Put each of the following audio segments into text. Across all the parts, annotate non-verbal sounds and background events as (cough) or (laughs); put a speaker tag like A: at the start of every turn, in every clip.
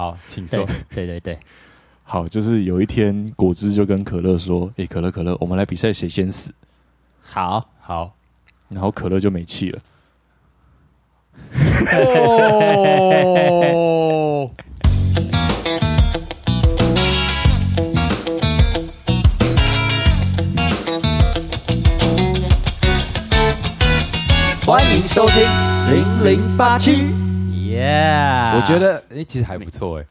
A: 好，请
B: 对
A: 说。
B: 对对对，
C: 好，就是有一天果汁就跟可乐说：“诶，可乐可乐，我们来比赛谁先死。
B: 好，
A: 好，”
C: 然后可乐就没气了。
A: 哦，
B: 欢迎收听零零八七，耶！
A: 我觉得哎、其实还不错哎，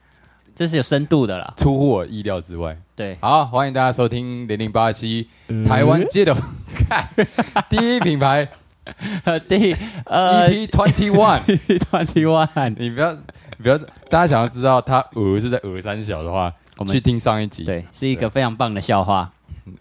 B: 这是有深度的啦。
A: 出乎我意料之外。
B: 对，
A: 好，欢迎大家收听零零八七
C: 嗯
A: 台湾街头看 (laughs) 第一品牌 (laughs)
B: 第呃
A: EP Twenty One。(laughs)
B: twenty one，
A: 你不要，你不要，大家想要知道他鹅是在鹅三小的话，
B: 我们
A: 去听上一集。
B: 对，是一个非常棒的笑话。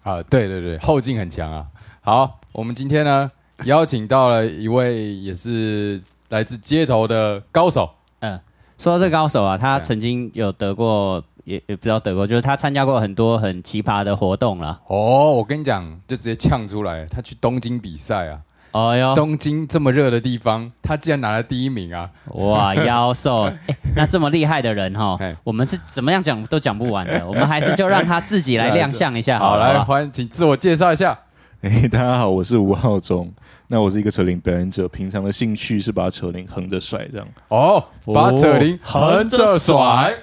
A: 啊，对对对，后劲很强啊。好，我们今天呢邀请到了一位也是来自街头的高手，
B: 嗯，说到这高手啊，他曾经有得过，也也不知道得过，就是他参加过很多很奇葩的活动啦。
A: 哦，我跟你讲，就直接呛出来，他去东京比赛啊，
B: 哦哟，
A: 东京这么热的地方，他竟然拿了第一名啊！
B: 哇，妖兽！(laughs) 哎，那这么厉害的人哈
A: 哎，
B: 我们是怎么样讲都讲不完的，我们还是就让他自己来 (laughs) 亮相一下好。
A: 来，欢迎，请自我介绍一下。
C: 诶，(laughs) 大家好，我是吴浩中。那我是一个扯铃表演者，平常的兴趣是把扯铃横着甩，这样。
A: 哦，把扯铃
B: 横
A: 横着
B: 着甩
A: 甩。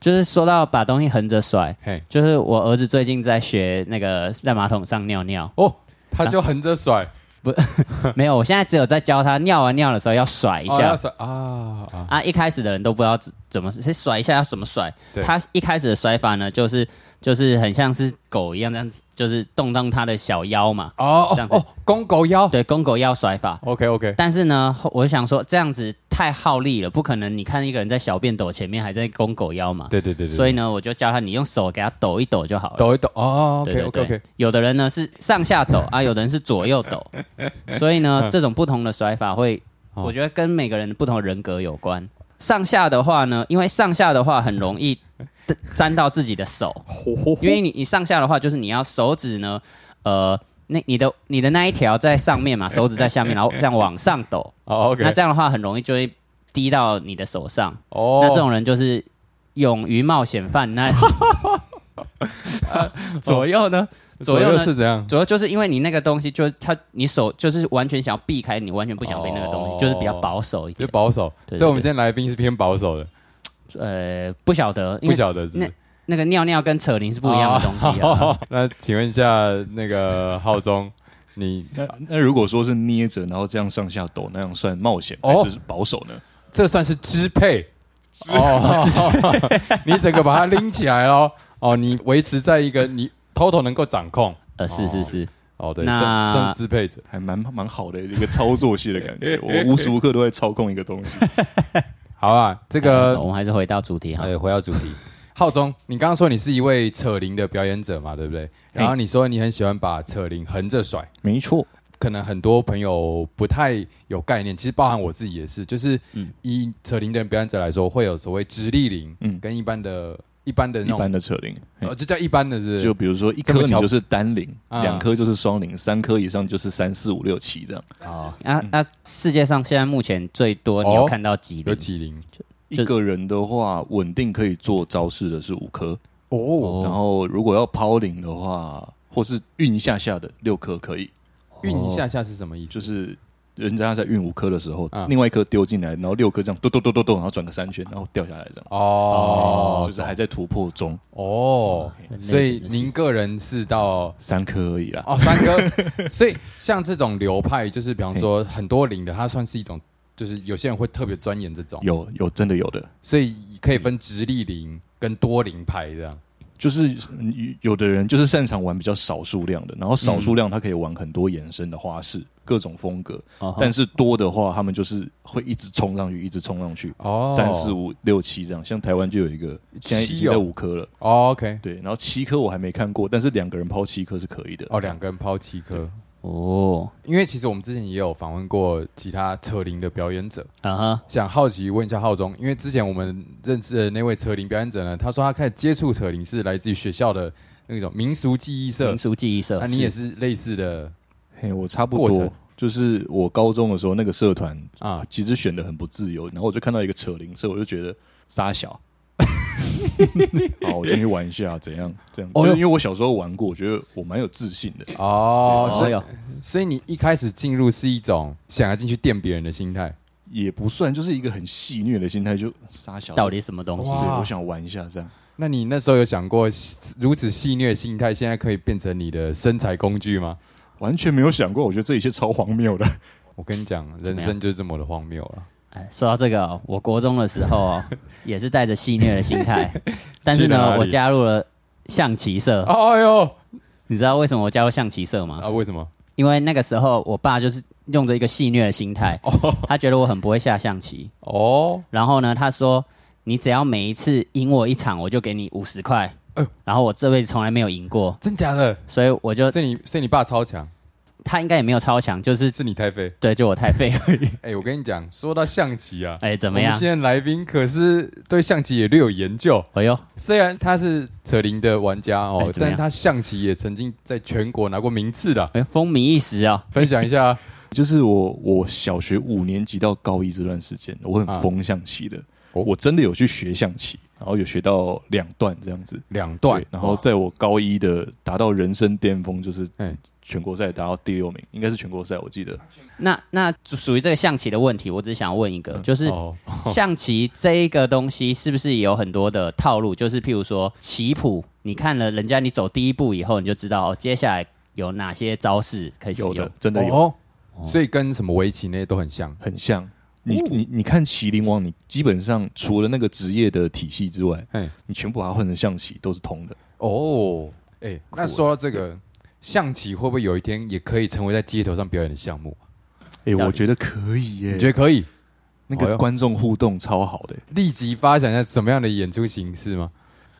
B: 就是说到把东西横着甩，
A: 嘿，
B: 就是我儿子最近在学那个在马桶上尿尿，
A: 哦，他就横着甩，(laughs)
B: 没有，我现在只有在教他尿完尿的时候要甩一下
A: 哦要。甩啊啊！
B: 啊，一开始的人都不知道怎怎么是甩一下要怎么甩。
A: 对
B: 他一开始的甩法呢，就是就是很像是狗一样这样子，就是动动他的小腰嘛，
A: 哦
B: 这样子
A: 哦哦，公狗腰。
B: 对，公狗腰甩法。
A: OK OK，
B: 但是呢，我想说这样子太耗力了，不可能。你看一个人在小便斗前面还在公狗腰嘛，
A: 对对对对，
B: 所以呢，我就教他你用手给他抖一抖就好了。
A: 抖一抖哦，OK
B: 对对
A: OK
B: 有的人呢是上下抖啊，有的人是左右抖，(laughs) 所以
A: 嗯
B: 呢，这种不同的甩法会，
A: 哦
B: 我觉得跟每个人不同的人格有关。上下的话呢，因为上下的话很容易沾到自己的手，因为你你上下的话，就是你要手指呢，呃，那你的你的那一条在上面嘛，(laughs) 手指在下面，然后这样往上抖，
A: 哦 OK，
B: 那这样的话很容易就会滴到你的手上。
A: 哦，
B: 那这种人就是勇于冒险犯难。(laughs) (laughs) 左右呢？
A: 左右是怎样？
B: 左右就是因为你那个东西，就是它，你手就是完全想要避开，你完全不想被那个东西，
A: 哦
B: 就是比较保守一点。
A: 就保守，所以我们今天来宾是偏保守的，
B: 呃，不晓得，因
A: 不晓得是
B: 那那个尿尿跟扯铃是不一样的东西啊。
A: 哦 (laughs) 那请问一下，那个浩中，你 (laughs)
C: 那那如果说是捏着，然后这样上下抖，那样算冒险
A: 哦
C: 还是保守呢？
A: 这算是支配哦，(laughs) 你整个把它拎起来咯。哦，你维持在一个你 total 能够掌控
B: 呃，是是是，
A: 哦，对，
B: 那
A: 算算是支配者。
C: 还蛮蛮好的一个操作系的感觉。我无时无刻都在操控一个东西。
A: 好啊，这
B: 呃
A: 个
B: 我们还是回到主题哈。
A: 对，回到主题。(laughs) 浩中，你刚刚说你是一位扯铃的表演者嘛，对不对？然后你说你很喜欢把扯铃横着甩，
C: 没错，
A: 可能很多朋友不太有概念，其实包含我自己也是，就是
B: 嗯
A: 以扯铃的表演者来说，会有所谓直立铃，
C: 嗯
A: 跟一般的、一般的那
C: 一般，的扯铃，嘿。
A: 呃，这叫一般的是不是？
C: 就比如说一
A: 这么巧
C: 颗你就是单铃，
A: 啊
C: 两颗就是双铃，三颗以上就是三四五六七这样。
A: 啊，
B: 那那世界上现在目前最多你有看到几
A: 有
B: 铃？
A: 几铃。
C: 一个人的话，稳定可以做招式的是五颗，
A: 哦，
C: 然后如果要抛铃的话，或是运一下下的六颗可以，
A: 运一下下是什么意思？
C: 就是人家在运五颗的时候
A: 啊，
C: 另外一颗丢进来，然后六颗这样咚咚咚咚咚，然后转个三圈，然后掉下来这样。
A: 哦，
C: 就是还在突破中，
A: 哦，所以您个人是到
C: 三颗而已啦。
A: 哦三颗，(laughs) 所以像这种流派，就是比方说很多零的，它算是一种，就是有些人会特别钻研这种，
C: 有有真的有的，
A: 所以可以分直立零跟多零派这样。
C: 就是嗯有的人就是擅长玩比较少数量的，然后少数量他可以玩很多衍生的花式，各种风格。
B: 哦
C: 但是多的话，他们就是会一直冲上去，一直冲上去，
A: 哦
C: 三四五六七这样。像台湾就有一个，现在已
A: 七
C: 经在
A: 哦
C: 五颗了。
A: 哦，OK，
C: 对，然后七颗我还没看过，但是两个人抛七颗是可以的。
A: 哦，两个人抛七颗。
B: 哦，
A: 因为其实我们之前也有访问过其他扯铃的表演者，
B: 啊哈，
A: 想好奇问一下浩中，因为之前我们认识的那位扯铃表演者呢，他说他开始接触扯铃是来自于学校的那种民俗记忆社
B: 民，俗记忆社，
A: 那你也是类似的
C: 嘿，我差不多，就是我高中的时候那个社团
A: 啊？
C: 其实选的很不自由，然后我就看到一个扯铃社，我就觉得傻小。(laughs) 好，我进去玩一下，怎样？这样，
A: 哦
C: 就是因为我小时候玩过，我觉得我蛮有自信的。
A: 哦，所以所以你一开始进入是一种想要进去电别人的心态，
C: 也不算，就是一个很戏虐的心态，就傻小。
B: 到底什么东西？
C: 对，我想玩一下这样。
A: 那你那时候有想过，如此戏虐心态，现在可以变成你的身材工具吗？
C: 完全没有想过，我觉得这一切超荒谬的。(laughs)
A: 我跟你讲，人生就是这么的荒谬了。
B: 哎，说到这个哦、我国中的时候哦，也是带着戏谑的心态，(laughs) 但是呢，我加入了象棋社。
A: 哎呦
B: 你知道为什么我加入象棋社吗？
A: 啊，为什么？
B: 因为那个时候我爸就是用着一个戏谑的心态，他觉得我很不会下象棋，
A: 哦，
B: 然后呢，他说你只要每一次赢我一场，我就给你五十块。
A: 呃
B: 然后我这辈子从来没有赢过，
A: 真假的？
B: 所以我就
A: 所以你，所以你爸超强，
B: 他应该也没有超强，就是
A: 是你太废。
B: 对，就我太废而已。(laughs)
A: 哎、我跟你讲，说到象棋啊，
B: 哎，怎么样
A: 今？天来宾可是对象棋也略有研究。
B: 哎呦，
A: 虽然他是扯铃的玩家哦，但他象棋也曾经在全国拿过名次的。
B: 哎，风靡一时啊！
A: 分享一下啊，(laughs)
C: 就是我我小学五年级到高一这段时间，我
A: 啊
C: 很疯象棋的，
A: 哦
C: 我真的有去学象棋，然后有学到两段这样子。
A: 两段，
C: 然后在我高一的达到人生巅峰，就是
A: 嗯
C: 全国赛达到第六名，应该是全国赛，我记得。
B: 那那属于这个象棋的问题，我只想问一个，就是
A: 哦，
B: 象棋这一个东西是不是也有很多的套路？就是譬如说棋谱，你看了人家你走第一步以后，你就知道、哦、接下来有哪些招式可以使用
C: 有的。真的有，
A: 哦，所以跟什么围棋那些都很像。
C: 很像。你你你看麒麟王，你基本上除了那个职业的体系之外
A: 哎，
C: 你全部把它换成象棋都是通的。
A: 哦，哎、那说到这个象棋，会不会有一天也可以成为在街头上表演的项目？
C: 哎、我觉得可以耶
A: 你觉，得可以？
C: 那个观众互动超好的。
A: 立即发展一下怎么样的演出形式吗？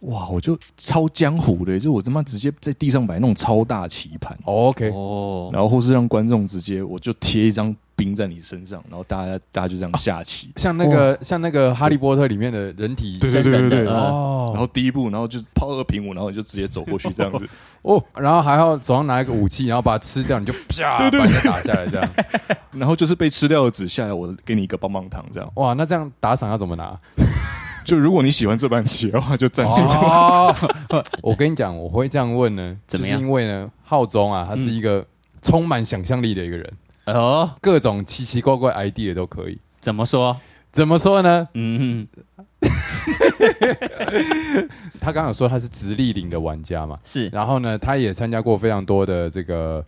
C: 哇，我就超江湖的，就我他妈直接在地上摆那种超大棋盘，
A: 哦 OK，
B: 哦，
C: 然后或是让观众直接我就贴一张兵在你身上，然后大家大家就这样下棋。
A: 像那个、像那个《哈利波特》里面的人体
C: 对对对对然
A: 哦
C: 后第一步，然后就是抛二平五，然后你就直接走过去这样子。
A: 哦，然后还要手上拿一个武器，然后把它吃掉，你就啪把人家打下来，这样。(laughs)
C: 然后就是被吃掉的纸下来，我给你一个棒棒糖，这样。
A: 哇，那这样打赏要怎么拿？
C: 就如果你喜欢这盘棋的话，就站起来。
A: 哦，(laughs) 我跟你讲，我会这样问呢，就是
B: 怎么样
A: 因为呢，浩中啊，他是一个充满想象力的一个人，
B: 哦，
A: 各种奇奇怪怪 idea 都可以。
B: 怎么说？
A: 怎么说呢？
B: 嗯，(laughs)
A: 他刚刚有说他是直立领的玩家嘛，
B: 是
A: 然后呢，他也参加过非常多的这个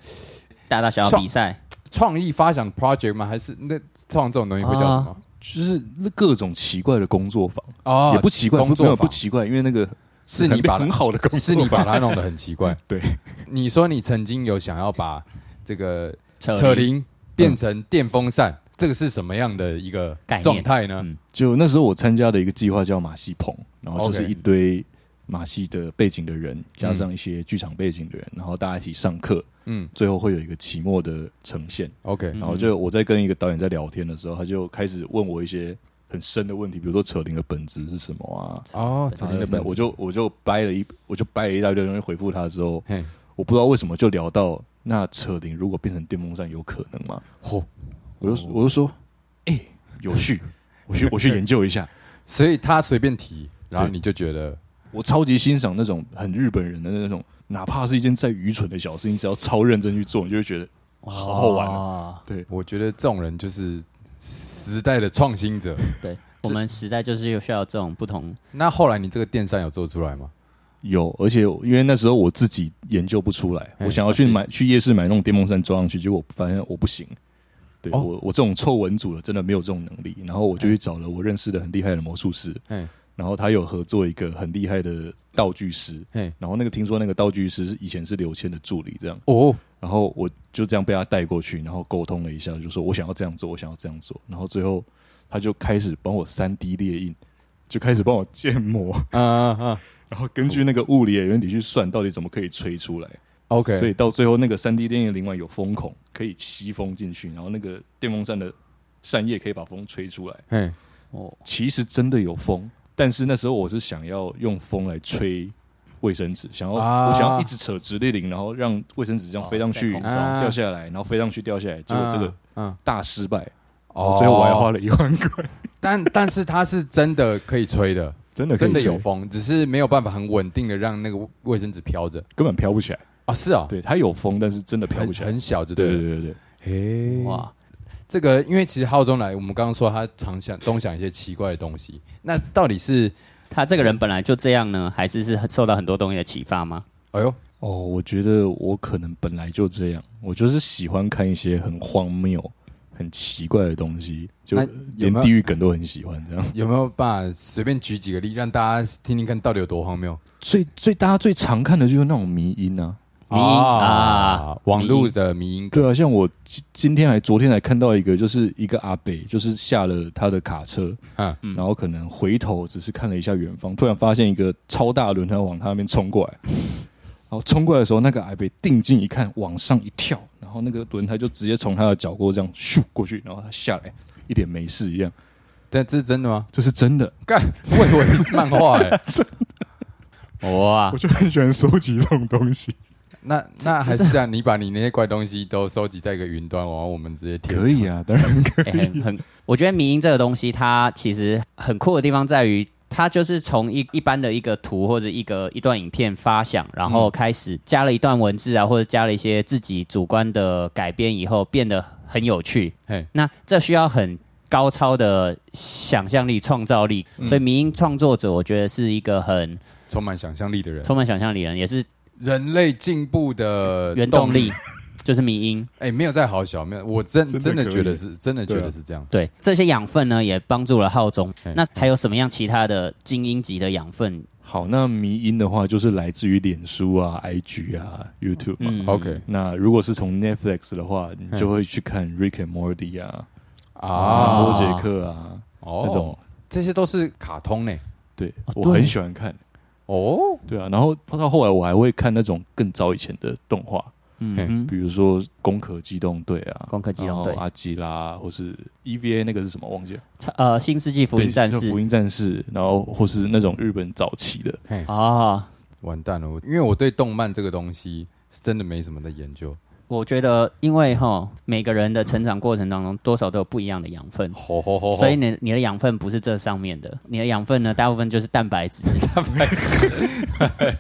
B: 大大小小比赛，
A: 创意发想 project 吗？还是那创这种东西会叫什么？
C: 就是那各种奇怪的工作坊，
A: 哦
C: 也不奇怪，
A: 工作坊
C: 不奇怪，因为那个
A: 是你把
C: 很好的工
A: 是你把它弄得很奇怪。(laughs)
C: 对，
A: 你说你曾经有想要把这个
B: 扯
A: 扯铃变成电风扇，这个是什么样的一个状态呢？
B: 嗯。
C: 就那时候我参加的一个计划叫马戏棚，然后就是一堆马戏的背景的人，加上一些剧场背景的人，然后大家一起上课，
A: 嗯。
C: 最后会有一个期末的呈现。
A: ，OK，
B: 嗯。
C: 然后就我在跟一个导演在聊天的时候，他就开始问我一些很深的问题，比如说扯铃的本质是什么啊？
A: 哦，
C: 扯铃的本，我就我就掰了一我就掰了一大堆东西回复他之后，我不知道为什么就聊到那扯铃如果变成电风扇有可能吗？
A: 嚯，
C: 我就我就说，哎、(laughs) 有趣，我去我去研究一下。
A: 所以他随便提，然后你就觉得
C: 我超级欣赏那种很日本人的那种，哪怕是一件再愚蠢的小事，你只要超认真去做，你就会觉得好好玩啊。
B: 对
A: 我觉得这种人就是时代的创新者。
B: 对，我们时代就是有需要这种不同，
A: 那后来你这个电扇有做出来吗？
C: 有，而且因为那时候我自己研究不出来，
A: 哎
C: 我想要去买去夜市买那种电风扇装上去，结果发现我不行。对、
A: 哦。
C: 我我这种臭文组的真的没有这种能力，然后我就去找了我认识的很厉害的魔术师，
A: 嗯，
C: 然后他有合作一个很厉害的道具师，
A: 嗯，
C: 然后那个听说那个道具师是以前是刘谦的助理这样，
A: 哦，
C: 然后我就这样被他带过去，然后沟通了一下，就说我想要这样做，我想要这样做，然后最后他就开始帮我三 D 列印，就开始帮我建模，
A: 嗯嗯嗯
C: 然后根据那个物理的原理去算到底怎么可以吹出来。
A: ，OK，
C: 所以到最后那个三 D 电影另外有风孔可以吸风进去，然后那个电风扇的扇叶可以把风吹出来。
A: 嗯，
B: 哦，
C: 其实真的有风，但是那时候我是想要用风来吹卫生纸，想要、
A: 啊。
C: 我想要一直扯直立领，然后让卫生纸这样飞上去，
B: 哦。
C: 掉下来，然后飞上去掉下来，结果这个
A: 嗯，
C: 大失败，
A: 哦。
C: 最后我还花了一万块，
A: 但 (laughs) 但是它是真的可以吹的，(laughs)
C: 真的
A: 真的有风，只是没有办法很稳定的让那个卫生纸飘着
C: 根本飘不起来。
A: 啊。是啊，
C: 对，它有风，但是真的飘不起来。
A: 很小就
C: 对
A: 对了。
C: 对对对，
A: 嘿，
B: 哇，
A: 这个因为其实浩中来，我们刚刚说他常想东想一些奇怪的东西，那到底是
B: 他这个人本来就这样呢，还是是受到很多东西的启发吗？
A: 哎呦
C: 哦，我觉得我可能本来就这样，我就是喜欢看一些很荒谬、很奇怪的东西，就连地狱梗都很喜欢。这样。
A: 有没有办法随便举几个例，让大家听听看到底有多荒谬？
C: 最最大家最常看的就是那种迷音啊，
B: 迷音啊
A: 网络的迷音
C: 对啊，像我今今天还昨天还看到一个，就是一个阿北，就是下了他的卡车，
A: 嗯。
C: 然后可能回头只是看了一下远方，突然发现一个超大轮胎往他那边冲过来，然后冲过来的时候，那个矮北定睛一看，往上一跳，然后那个轮胎就直接从他的脚过这样咻过去，然后他下来一点没事一样，
A: 但这是真的吗？
C: 这是真的。
A: 干，我以为是漫画哎、(laughs)
B: 哇
C: 我，就很喜欢收集这种东西，
A: 那那还是这样，你把你那些怪东西都收集在一个云端，然后我们直接贴。
C: 可以啊，当然可以。
B: 欸很很，我觉得迷音这个东西，它其实很酷的地方在于，它就是从一一般的一个图或者一个一段影片发想，然后开始加了一段文字啊，或者加了一些自己主观的改编以后，变得很有趣。
A: 嘿。
B: 那这需要很高超的想象力、创造力，
A: 嗯
B: 所以民音创作者，我觉得是一个很
A: 充满想象力的人，
B: 充满想象力的人，也是
A: 人类进步的
B: 原动力，就是迷音。
A: 哎、没有在好小，没有，我真
C: 真的
A: 觉得是，真的觉得是这样。
B: 对这些养分呢，也帮助了浩中
A: 嘿。
B: 那还有什么样其他的精英级的养分？
C: 好，那迷音的话就是来自于脸书啊、IG 啊、YouTube 嘛。
B: 嗯
A: OK
C: 那如果是从 Netflix 的话，你就会去看 Rick and Morty 啊、
A: 啊，
C: 啊、波杰克啊
A: 哦
C: 那种。
A: 这些都是卡通呢。
C: 对我很喜欢看。
A: 哦，
C: 对啊，然后到后来我还会看那种更早以前的动画，
A: 嘿
B: 嗯，
C: 比如说《攻壳机动队》啊，
B: 攻壳机动队。
C: 阿基拉，或是 EVA 那个是什么忘记了？
B: 呃，新世纪福音战士。
C: 福音战士，然后或是那种日本早期的，
A: 嘿，
B: 啊，
A: 完蛋了，我因为我对动漫这个东西是真的没什么的研究。
B: 我觉得因为哈每个人的成长过程当中多少都有不一样的养分。
A: 吼吼吼吼
B: 所以你你的养分不是这上面的，你的养分呢，大部分就是蛋白质。
A: 蛋白质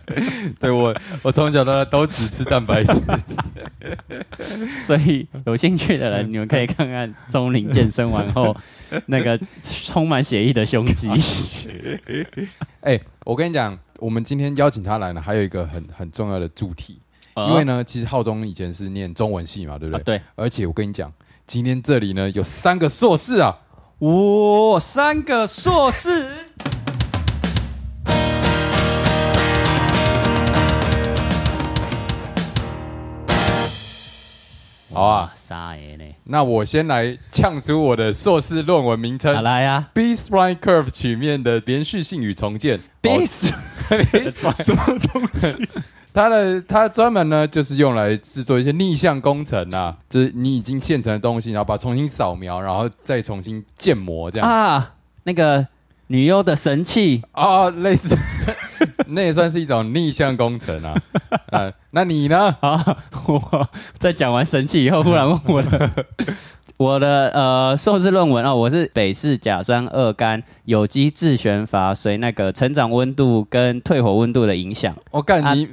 A: (laughs) 对我，我从小到大都只吃蛋白质。(laughs)
B: 所以有兴趣的人，你们可以看看钟林健身完后那个充满血液的胸肌。(laughs)
A: 哎、我跟你讲，我们今天邀请他来呢，还有一个很很重要的主题，因为呢，其实浩中以前是念中文系嘛，对不
B: 啊，
A: 对？
B: 对，
A: 而且我跟你讲，今天这里呢有三个硕士啊，
B: 哇，三个硕士，
A: 好啊。
B: 啥耶呢？
A: 那我先来呛出我的硕士论文名称
B: 好来呀
A: B Spline Curve 曲面的连续性与重建。
B: ，Bis，(laughs)
C: 什么东西？(laughs)
A: 它的它专门呢就是用来制作一些逆向工程啊，就是你已经现成的东西，然后把它重新扫描，然后再重新建模这样啊
B: 啊，那个女优的神器
A: 类似，(laughs) 那也算是一种逆向工程啊。啊，那你呢？
B: 啊！我在讲完神器以后，忽然问我的 (laughs) 我的呃硕士论文哦，我是北市甲酸二酐有机自旋阀随那个成长温度跟退火温度的影响
A: 我干、
B: 啊
A: 你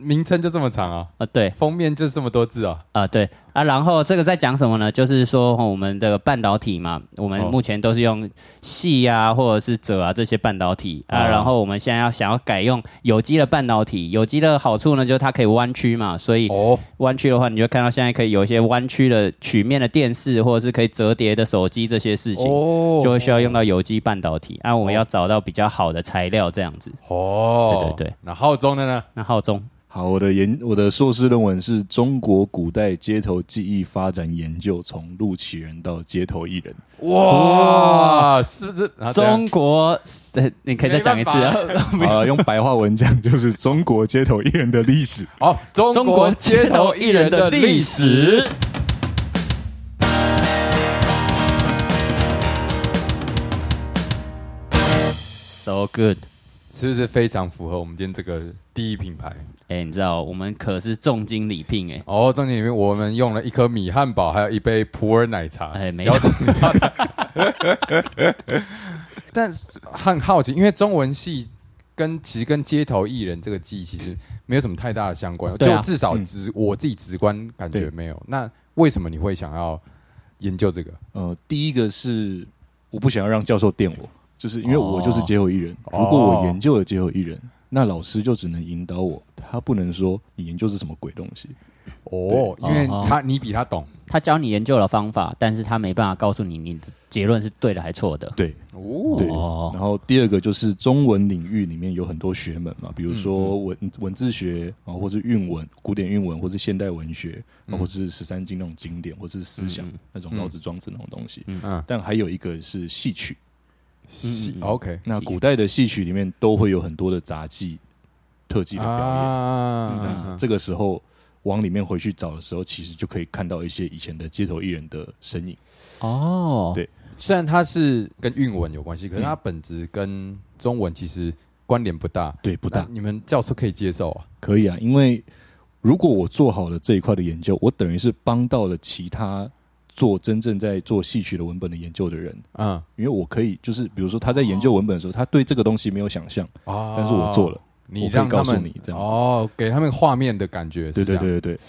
A: 名称就这么长啊，
B: 啊、对
A: 封面就是这么多字啊。
B: 啊、对啊，然后这个在讲什么呢？就是说、哦我们的半导体嘛，我们
A: 哦
B: 目前都是用细啊或者是锗啊这些半导体啊，
A: 哦
B: 然后我们现在要想要改用有机的半导体，有机的好处呢就是它可以弯曲嘛，所以
A: 哦，
B: 弯曲的话，你就看到现在可以有一些弯曲的曲面的电视，或者是可以折叠的手机这些事情，
A: 哦
B: 就会需要用到有机半导体。啊，我们要找到比较好的材料，这样子。
A: 哦，
B: 对对对。
A: 那浩中的呢？
B: 那浩中，
C: 好，我的研我的硕士论文是中国古代街头技艺发展研究，从陆起人到街头艺人。
A: 哇，是不是？
B: 中国，呃你可以再讲一次啊。
C: 啊，(laughs) 用白话文讲就是中国街头艺人的历史。
A: 好，中
B: 中国街头艺人的历史。So good，
A: 是不是非常符合我们今天这个第一品牌？
B: 哎，你知道我们可是重金礼聘哎。
A: 哦，重金礼聘我们用了一颗米汉堡，还有一杯普洱奶茶。
B: 哎，没错。(laughs)
A: 但是很好奇，因为中文系跟其实跟街头艺人这个记忆其实没有什么太大的相关，就至少直我自己直观感觉没有。那为什么你会想要研究这个？
C: 呃，第一个是我不想要让教授电我，就是因为我就是街头艺人。如果我研究了街头艺人，那老师就只能引导我，他不能说你研究是什么鬼东西。
A: 哦，因为他你比他懂，
B: 他教你研究的方法，但是他没办法告诉你你的结论是对的还是错的。
C: 对，哦，对。然后第二个就是中文领域里面有很多学门嘛，比如说文文字学啊，或是韵文、古典韵文，或是现代文学，或是十三经那种经典，或是思想那种老子、庄子那种东西。嗯，但还有一个是戏曲。
A: 戏 OK，
C: 那古代的戏曲里面都会有很多的杂技、特技的表演。那这个时候往里面回去找的时候，其实就可以看到一些以前的街头艺人的身影。
B: 哦，
C: 对，
A: 虽然它是跟韵文有关系，可是它本质跟中文其实关联不大。
C: 对，不大。
A: 你们教授可以接受啊？
C: 可以啊，因为如果我做好了这一块的研究，我等于是帮到了其他。做真正在做戏曲的文本的研究的人，啊，因为我可以就是比如说他在研究文本的时候，他对这个东西没有想象啊，但是我做了，
A: 你让
C: 告诉你这样
A: 哦，给他们画面的感觉，
C: 对对对对对。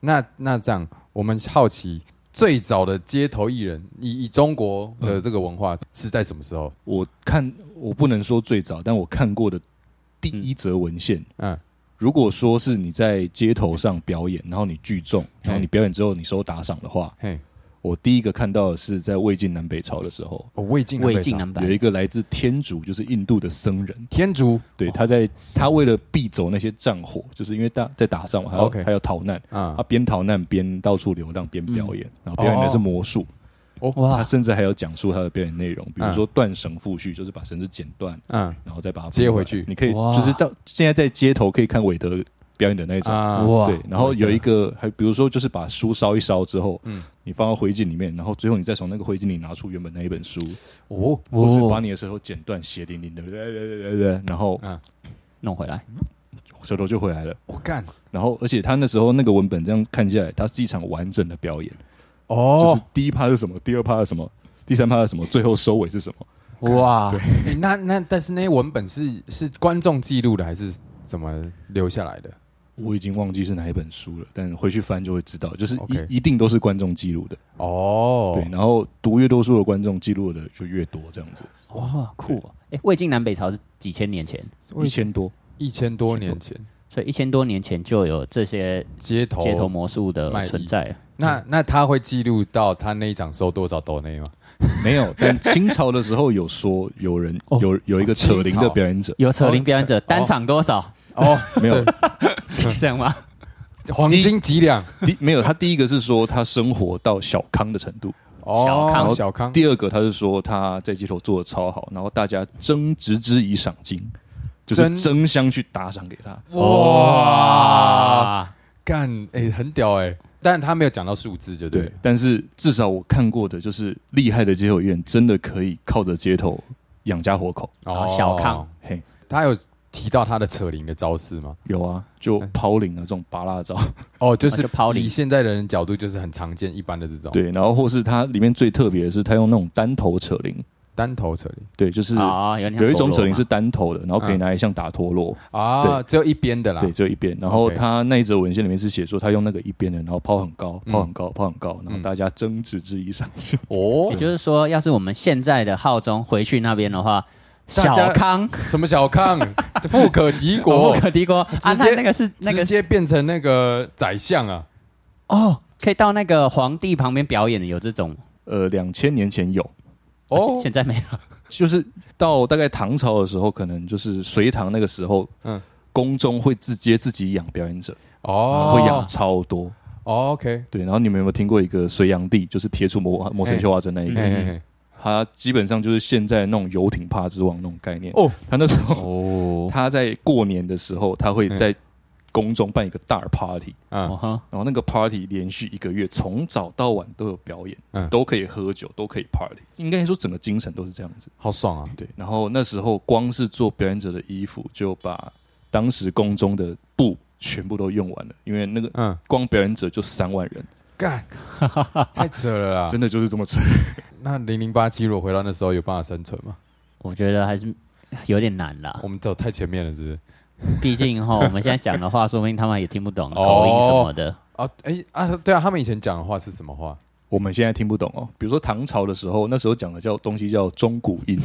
A: 那那这样，我们好奇最早的街头艺人，以以中国的这个文化是在什么时候？
C: 我看我不能说最早，但我看过的第一则文献，嗯。如果说是你在街头上表演，然后你聚众，然后你表演之后你收打赏的话，我第一个看到的是在魏晋南北朝的时候，
A: 魏晋
B: 魏晋南北。
C: 有一个来自天竺，就是印度的僧人，
A: 天竺，
C: 对，他在他为了避走那些战火，就是因为大在打仗，还要还要逃难啊，他边逃难边到处流浪边表演，然后表演的是魔术。哇！他甚至还有讲述他的表演内容，比如说断绳复续，就是把绳子剪断，嗯，然后再把它
A: 接回去。
C: 你可以就是到现在在街头可以看韦德表演的那种，哇！对，然后有一个还比如说就是把书烧一烧之后，嗯，你放到灰烬里面，然后最后你再从那个灰烬里拿出原本那一本书，哦，或是把你的舌头剪断，血淋淋的，对对对对对，然后嗯，
B: 弄回来，
C: 舌头就回来了。
A: 我干！
C: 然后而且他那时候那个文本这样看下来，它是一场完整的表演。哦，就是第一趴是什么，第二趴是什么，第三趴是什么，最后收尾是什么？
A: 哇，对，那那但是那些文本是是观众记录的还是怎么留下来的？
C: 我已经忘记是哪一本书了，但回去翻就会知道，就是一一定都是观众记录的哦。对，然后读越多书的观众记录的就越多，这样子。
B: 哇，酷！哎，魏晋南北朝是几千年前，
C: 一千多，
A: 一千多年前，
B: 所以一千多年前就有这些
A: 街头
B: 街头魔术的存在。
A: 那那他会记录到他那一场收多少斗内吗？(laughs)
C: 没有，但清朝的时候有说有人有有一个扯铃的表演者，
B: 有扯铃表演者单场多少？
C: 哦，没有 (laughs)
B: 这样吗？
A: 黄金几两？
C: 第没有，他第一个是说他生活到小康的程度，
B: 小康
A: 小康。
C: 第二个他是说他在街头做的超好，然后大家争执之以赏金，就是争相去打赏给他。
A: 哇，干哎，很屌哎。但他没有讲到数字，就对。
C: 但是至少我看过的，就是厉害的街头艺人，真的可以靠着街头养家活口。
B: 哦，小康，
A: 嘿，他有提到他的扯铃的招式吗？
C: 有啊，就抛铃啊，这种拔蜡招。(laughs)
A: 哦，就是抛铃。以现在的人角度，就是很常见一般的这种。
C: 对，然后或是他里面最特别的是，他用那种单头扯铃。
A: 单头扯铃，
C: 对，就是有一种扯铃是单头的，然后可以拿来像打陀螺
A: 啊，只有一边的啦，
C: 对，只有一边。然后他那一则文献里面是写说，他用那个一边的，然后抛很高，抛很高，抛很高，然后大家争执之意上去。
B: 哦，也就是说，要是我们现在的号中回去那边的话，小康
A: 什么小康，(laughs) 富可敌国，
B: 富可敌国，直接那个是那个
A: 直接变成那个宰相啊！
B: 哦，可以到那个皇帝旁边表演的，有这种？
C: 呃，两千年前有。
B: 哦，现在没了。
C: 就是到大概唐朝的时候，可能就是隋唐那个时候，嗯，宫中会直接自己养表演者，哦，会养超多。
A: OK，
C: 对。然后你们有没有听过一个隋炀帝，就是贴出魔魔神绣花针那一个？他基本上就是现在那种游艇趴之王那种概念。哦，他那时候，哦，(laughs) 他在过年的时候，他会在宫中办一个大 party，
A: 嗯
C: 然后那个 party 连续一个月，从早到晚都有表演，
A: 嗯。
C: 都可以喝酒，都可以 party，应该说整个精神都是这样子。
A: 好爽啊！
C: 对，然后那时候光是做表演者的衣服，就把当时宫中的布全部都用完了，因为那个
A: 嗯，
C: 光表演者就三万人，
A: 干，(laughs) 太扯了啦！
C: 真的就是这么扯。
A: 那零零八七如果回到那时候有办法生存吗？
B: 我觉得还是有点难啦
A: 我。们走太前面了，是不是？
B: 毕竟哈，(laughs) 我们现在讲的话，说不定他们也听不懂
A: 哦
B: 口音什么的。
A: 哦，哎啊，对啊，他们以前讲的话是什么话
C: 我们现在听不懂哦，比如说唐朝的时候，那时候讲的叫东西叫中古音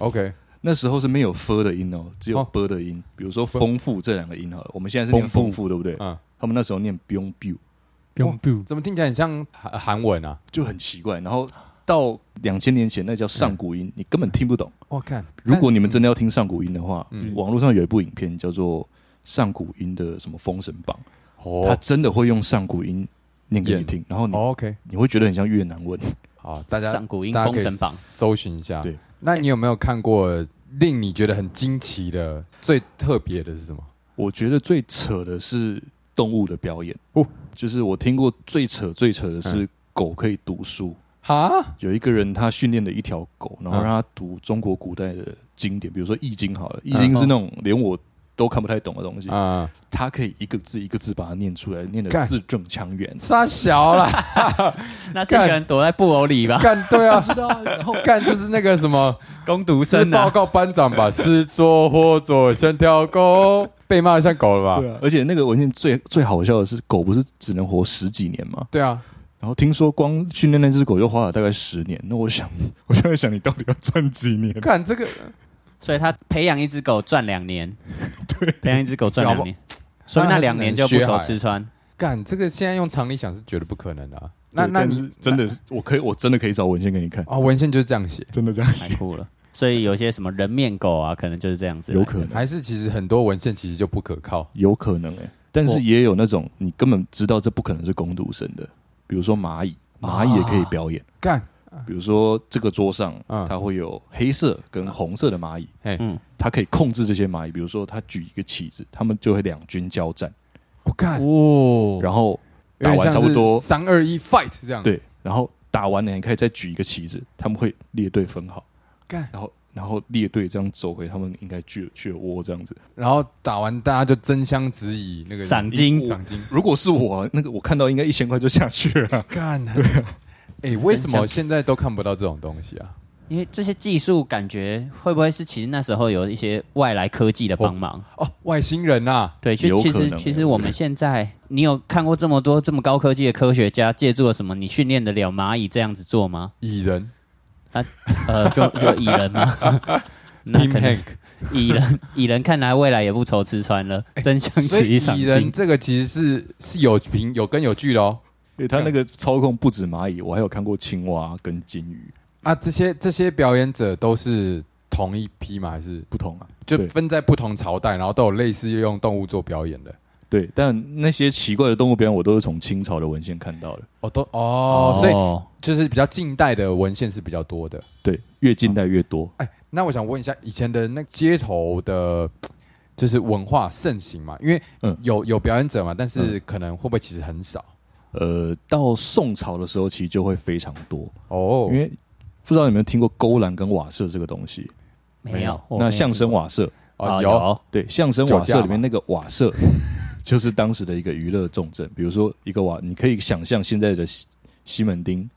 A: ，？OK，
C: 那时候是没有 f 的音哦，只有
A: 哦
C: b 的音。比如说丰富这两个音好了，我们现在是念
A: 丰富，
C: 对不对？
A: 嗯，
C: 他们那时候念 biu biu，
A: 怎么听起来很像韩韩文啊？
C: 就很奇怪。然后到两千年前，那叫上古音，你根本听不懂。
A: 我看，
C: 如果你们真的要听上古音的话，
A: 嗯。
C: 网络上有一部影片叫做《上古音的什么封神榜》，他
A: 哦
C: 真的会用上古音念给你听，然后
A: ，OK，
C: 你会觉得很像越南文。
A: 好，大家
B: 上古音
A: 大家可以
B: 封神榜。
A: 搜寻一下。
C: 对，
A: 那你有没有看过令你觉得很惊奇的、最特别的是什么？
C: 我觉得最扯的是动物的表演。
A: 哦，
C: 就是我听过最扯最扯的是
A: 嗯。
C: 狗可以读书。
A: 哈，
C: 有一个人他训练了一条狗，然后
A: 嗯
C: 让它读中国古代的经典，比如说《易经》好了，《易经》是那种连我都看不太懂的东西，
A: 啊，
C: 他可以一个字一个字把它念出来，念得字正腔圆。
A: 傻小啦，(laughs)
B: 那这个人躲在布偶里吧，
A: 干对啊，
C: 知道啊，然后
A: 干就是那个什么，
B: 攻读生啊，
A: 报告班长吧？是左或左像条狗，被骂的像狗了吧？
C: 对啊，而且那个文献最最好笑的是，狗不是只能活十几年吗？
A: 对啊，
C: 然后听说光训练那只狗就花了大概十年，那我想，(laughs) 我就在想，你到底要赚几年？
A: 干这个
B: 所以他培养一只狗赚两年，(laughs) 对，培养一只狗赚两年，所以
A: 那
B: 两年就不愁吃穿。
A: 干这个现在用常理想是绝对不可能的啊。那那你
C: 真的是，我可以，我真的可以找文献给你看，
A: 啊，文献就是这样写，
C: 真的这样写
B: 太，酷了。所以有些什么人面狗啊，可能就是这样子。
C: 有可能，
A: 还是其实很多文献其实就不可靠。
C: 有可能哎、但是也有那种你根本知道这不可能是攻读生的，比如说蚂蚁，蚂蚁也可以表演。
A: 干，
C: 比如说这个桌上，
A: 嗯。
C: 它会有黑色跟红色的蚂蚁，
A: 嘿，
B: 嗯，
C: 它可以控制这些蚂蚁。比如说，它举一个旗子，他们就会两军交战，
A: 我干，
B: 哦，
C: 然后打完差不多
A: 三二一 fight 这样。，
C: 对，然后打完了，你可以再举一个旗子，他们会列队分好，
A: 干，
C: 然后然后列队这样走回他们应该去去的窝这样子。
A: 然后打完大家就争相指以那个
B: 赏金
A: 赏金。
C: 如果是我，那个我看到应该一千块就下去了。
A: 干，对啊。哎，为什么现在都看不到这种东西啊？
B: 因为这些技术感觉会不会是其实那时候有一些外来科技的帮忙？
A: 哦，外星人啊，
B: 对，其其实其实我们现在，你有看过这么多这么高科技的科学家借助了什么？你训练得了蚂蚁这样子做吗？
A: 蚁人
B: 呃，就就蚁人吗？(laughs) 那
A: Team
B: 可能
A: Hank，
B: 蚁人蚁人看来未来也不愁吃穿了，真相
A: 所以
B: 只一赏
A: 蚁人
B: 金。
A: 这个其实是是有凭有根有据的哦。
C: 因为他那个操控不止蚂蚁，我还有看过青蛙跟金鱼，
A: 啊，这些这些表演者都是同一批吗？还是
C: 不同啊。
A: 就
C: 对
A: 分在不同朝代，然后都有类似用动物做表演的？
C: 对，但那些奇怪的动物表演，我都是从清朝的文献看到的。
A: 哦，都哦，所以就是比较近代的文献是比较多的。
C: 对，越近代越多。
A: 哎，那我想问一下，以前的那街头的，就是文化盛行嘛？因为
C: 嗯
A: 有有表演者嘛，但是可能会不会其实很少
C: 呃，到宋朝的时候，其实就会非常多，
A: 哦
C: 因为不知道你们有没有听过勾栏跟瓦舍这个东西？
B: 没有，
C: 那相声瓦舍，
A: 哦有
B: 有
C: 对，相声瓦舍里面那个瓦舍，就是当时的一个娱乐重镇。比如说一个瓦，你可以想象现在的西西门町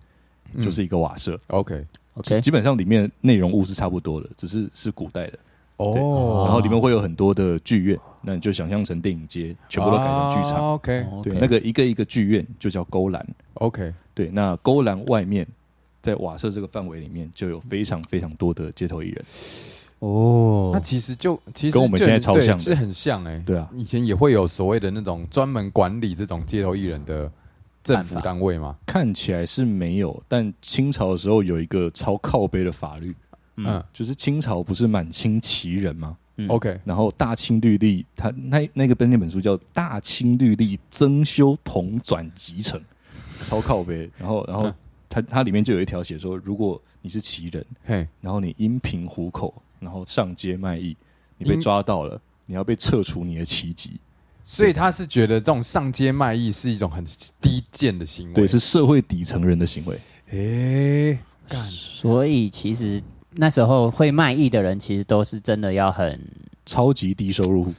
A: 嗯
C: 就是一个瓦舍
A: ，OK
B: OK，
C: 基本上里面内容物是差不多的，只是是古代的。
A: 哦，
C: 然后里面会有很多的剧院，那你就想象成电影街，全部都改成剧场。
A: OK
C: 对那个一个一个剧院就叫勾栏。
A: OK，
C: 对，那勾栏外面，在瓦舍这个范围里面，就有非常非常多的街头艺人。
B: 哦。
A: 那其实就其实
C: 跟我们现在超像
A: 其实很像哎。
C: 对啊，
A: 以前也会有所谓的那种专门管理这种街头艺人的政府单位吗？
C: 看起来是没有，但清朝的时候有一个超靠背的法律，
A: 嗯。
C: 就是清朝不是满清旗人吗？
B: 嗯
A: ，OK，
C: 然后大清律例，他那那个本那本书叫《大清律例增修同转集成》，(laughs) 超靠背。然后然后
A: 嗯。
C: 它它里面就有一条写说，如果你是旗人，
A: 嘿，
C: 然后你因贫糊口，然后上街卖艺，你被抓到了，你要被撤除你的旗籍。
A: 所以他是觉得这种上街卖艺是一种很低贱的行为，
C: 对，是社会底层人的行为。
A: 诶，
B: 所以其实那时候会卖艺的人，其实都是真的要很
C: 超级低收入户。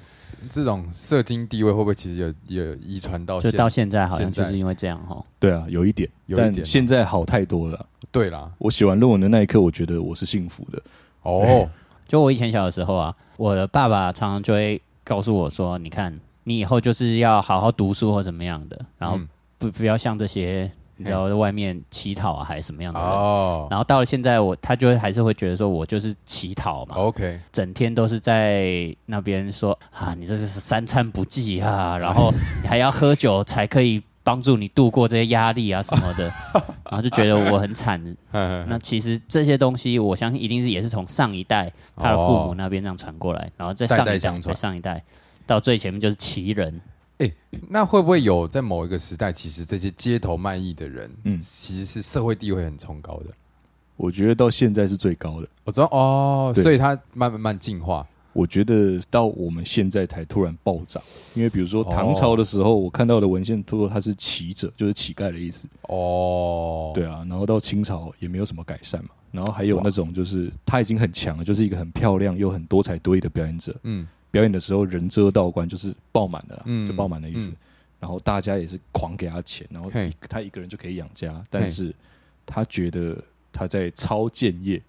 A: 这种社经地位会不会其实有有遗传到
B: 就？到现在好像就是因为这样哈。
C: 对啊，有一点，
A: 有一点
C: 现在好太多了。
A: 对啦，
C: 我写完论文的那一刻，我觉得我是幸福的。
A: 哦，
B: 就我以前小的时候啊，我的爸爸常常就会告诉我说：“你看，你以后就是要好好读书或怎么样的，然后
A: 嗯。
B: 不不要像这些你知道在外面乞讨啊，还是什么样的。人。
A: 哦
B: 然后到了现在我，他就会还是会觉得说我就是乞讨嘛
A: ，，OK，
B: 整天都是在那边说啊，你这是三餐不济啊，然后你还要喝酒才可以帮助你度过这些压力啊什么的，(laughs) 然后就觉得我很惨。
A: 那 (laughs)
B: 那其实这些东西，我相信一定是也是从上一代他的父母
A: 哦
B: 那边这样传过来，然后再上一代，上一代，到最前面就是奇人。
A: 那会不会有在某一个时代，其实这些街头卖艺的人，嗯
C: 嗯，
A: 其实是社会地位很崇高的？
C: 我觉得到现在是最高的。
A: 我知道哦，所以他慢慢慢进化。
C: 我觉得到我们现在才突然暴涨，因为比如说
A: 哦
C: 唐朝的时候，我看到的文献都说他是乞者，就是乞丐的意思。
A: 哦，
C: 对啊，然后到清朝也没有什么改善嘛，然后还有那种就是他已经很强了，就是一个很漂亮又很多才多艺的表演者，
A: 嗯，
C: 表演的时候人遮道观，就是爆满的啦，
A: 嗯
C: 就爆满的意思。
A: 嗯。
C: 然后大家也是狂给他钱，然后他一个人就可以养家，但是他觉得他在操建业，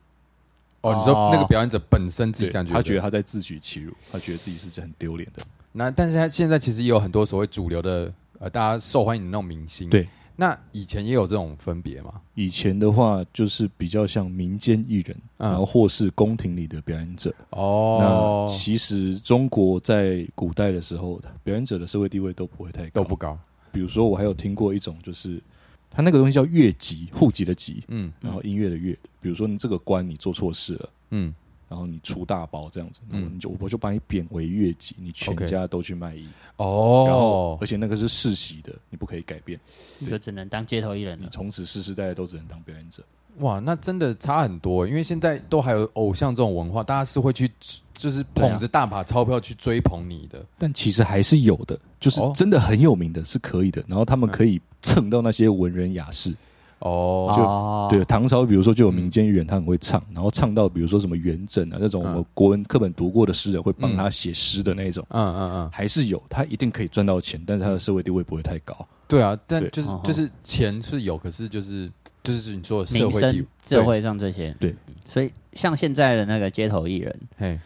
A: 哦，你说
B: 哦
A: 那个表演者本身自己
C: 对
A: 这样觉得，
C: 他觉得他在自取其辱，他觉得自己是很丢脸的。
A: 那但是他现在其实也有很多所谓主流的呃大家受欢迎的那种明星，
C: 对。
A: 那以前也有这种分别嘛？
C: 以前的话就是比较像民间艺人，
A: 嗯
C: 然后或是宫廷里的表演者。
A: 哦
C: 那，其实中国在古代的时候，表演者的社会地位都不会太高。
A: 都不高，
C: 比如说，我还有听过一种，就是他那个东西叫越级，户籍的籍，
A: 嗯
C: 然后音乐的乐。比如说，你这个官你做错事了，
A: 嗯，
C: 然后你出大包这样子，
A: 嗯
C: 然后你就我就把你贬为越级，你全家都去卖艺。然后
A: 哦
C: 而，且那个是世袭的，你不可以改变，你
B: 就只能当街头艺人
C: 你。从此世世代代都只能当表演者。
A: 哇，那真的差很多，因为现在都还有偶像这种文化，大家是会去就是捧着大把钞票去追捧你的，
C: 但其实还是有的，就是
A: 哦
C: 真的很有名的，是可以的。然后他们可以蹭到那些文人雅士。
A: 哦，
C: 就
B: 哦。
C: 对，唐朝比如说就有民间艺人，他很会唱，然后唱到比如说什么元稹啊那种我们国文课本读过的诗人会帮他写诗的那种，
A: 嗯嗯嗯，
C: 还是有，他一定可以赚到钱，但是他的社会地位不会太高。
A: 对啊，但就是就是钱是有，可是就是就是你说的社会地
B: 位。社会上这些，
C: 对，
B: 所以像现在的那个街头艺人，
A: 嘿，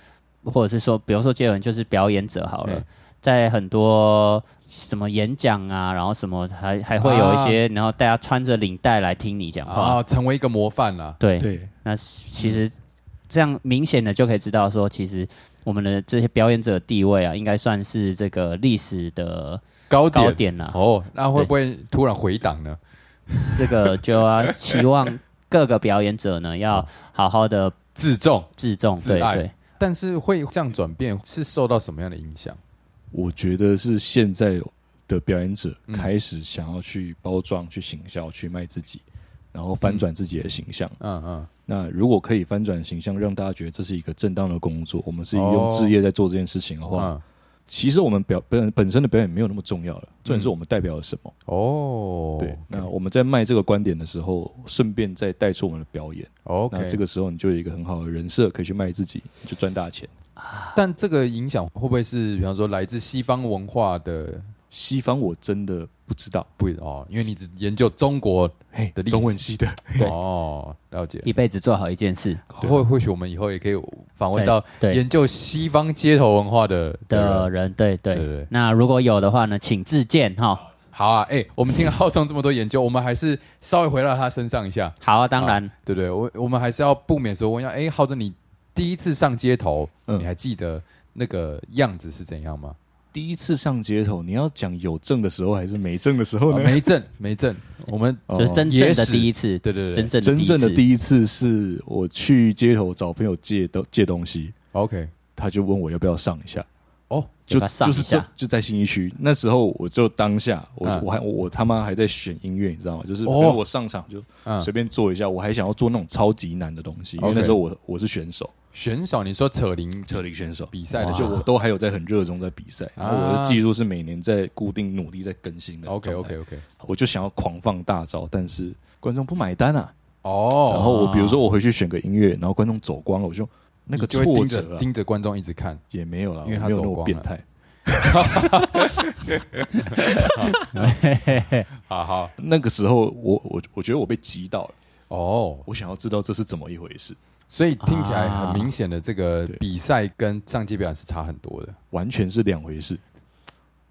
B: 或者是说，比如说街头艺人就是表演者好了
A: 嗯，
B: 在很多什么演讲啊，然后什么还还会有一些，然后大家穿着领带来听你讲话，
A: 啊，成为一个模范啦，
B: 对，
C: 对，
B: 那其实这样明显的就可以知道说，其实我们的这些表演者地位啊，应该算是这个历史的
A: 高点。
B: 高点啦。
A: 哦，那会不会突然回档呢？
B: 这个就要期望各个表演者呢，要好好的 (laughs)
A: 自重，
B: 自重，
A: 自爱。
B: 对对。
A: 但是会这样转变是受到什么样的影响？
C: 我觉得是现在的表演者
A: 嗯
C: 开始想要去包装、去行销、去卖自己，然后翻转自己的形象。
A: 嗯嗯，
C: 那如果可以翻转形象，让大家觉得这是一个正当的工作，我们是用
A: 哦
C: 置业在做这件事情的话，
A: 嗯
C: 其实我们表本本身的表演没有那么重要了，重点是我们代表了什么。
A: 哦，
C: 对，那我们在卖这个观点的时候，顺便再带出我们的表演。
A: OK，
C: 那这个时候你就有一个很好的人设可以去卖自己，你就赚大钱。
A: 但这个影响会不会是，比方说来自西方文化的？
C: 西方我真的不知道，
A: 不哦？因为你只研究中国
C: 嘿
A: 的
C: 中文系的，
B: 对。
A: 哦，了解。
B: 一辈子做好一件事。
A: 或或许我们以后也可以访问到
B: 对
A: 研究西方街头文化的
B: 的
A: 人。
B: 人，对对。
A: 对对
B: 那如果有的话呢，请自荐哈。
A: 好啊，哎、我们听了浩松这么多研究，我们还是稍微回到他身上一下，
B: 好啊，当然，
A: 对不对？我我们还是要不免说问一下，哎、浩中，你第一次上街头，
C: 嗯。
A: 你还记得那个样子是怎样吗？
C: 第一次上街头，你要讲有证的时候还是没证的时候
A: 没证，没证，我们 (laughs)
B: 是真正的
A: 史
B: 第一次，
A: 对对对
B: 真正的
C: 真正的
B: 一次。
C: 第一次是我去街头找朋友借东借东西
A: ，OK。
C: 他就问我要不要上一下，
A: 哦，
C: 就就是这就在新一区。那时候我就当下，我、
A: 嗯。
C: 我还我他妈还在选音乐，你知道吗？就是
A: 哦。
C: 比如我上场就
A: 嗯。
C: 随便做一下，我还想要做那种超级难的东西，因为
A: OK
C: 那时候我我是选手，
A: 选手，你说扯铃
C: 扯铃选手。
A: 比赛的
B: 哇。
C: 就我都还有在很热衷在比赛，然后我的技术是每年在固定努力在更新的。
A: ，OK OK OK，
C: 我就想要狂放大招，但是观众不买单啊。
A: 哦，
C: 然后我比如说我回去选个音乐，然后观众走光了，我就那个
A: 你就会盯着
C: 挫折啊
A: 盯着观众一直看，
C: 也没有了，
A: 因为他走光了。
C: 么变态。(laughs)
A: 好。好 (laughs)
C: 那个时候我我我觉得我被击到了，
A: 哦，
C: 我想要知道这是怎么一回事，
A: 所以听起来
B: 啊
A: 很明显的，这个比赛跟上届表演是差很多的。
C: 完全是两回事。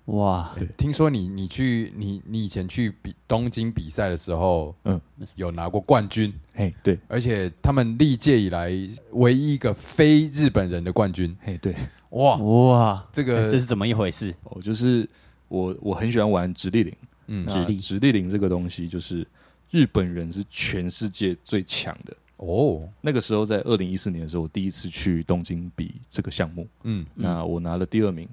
B: 哇，
A: 听说你你去你你以前去比东京比赛的时候，嗯
C: 嗯，
A: 有拿过冠军，
C: 嘿，对，
A: 而且他们历届以来唯一一个非日本人的冠军。
C: 嘿，对，
A: 哇，
B: 哇，
A: 这个
B: 哎这是怎么一回事？
C: 哦就是我我很喜欢玩直立铃，
A: 嗯
B: 直立
C: 直立铃这个东西就是日本人是全世界最强的。
A: 哦，
C: 那个时候在二零一四年的时候，我第一次去东京比这个项目，
A: 嗯。
C: 那我拿了第二名，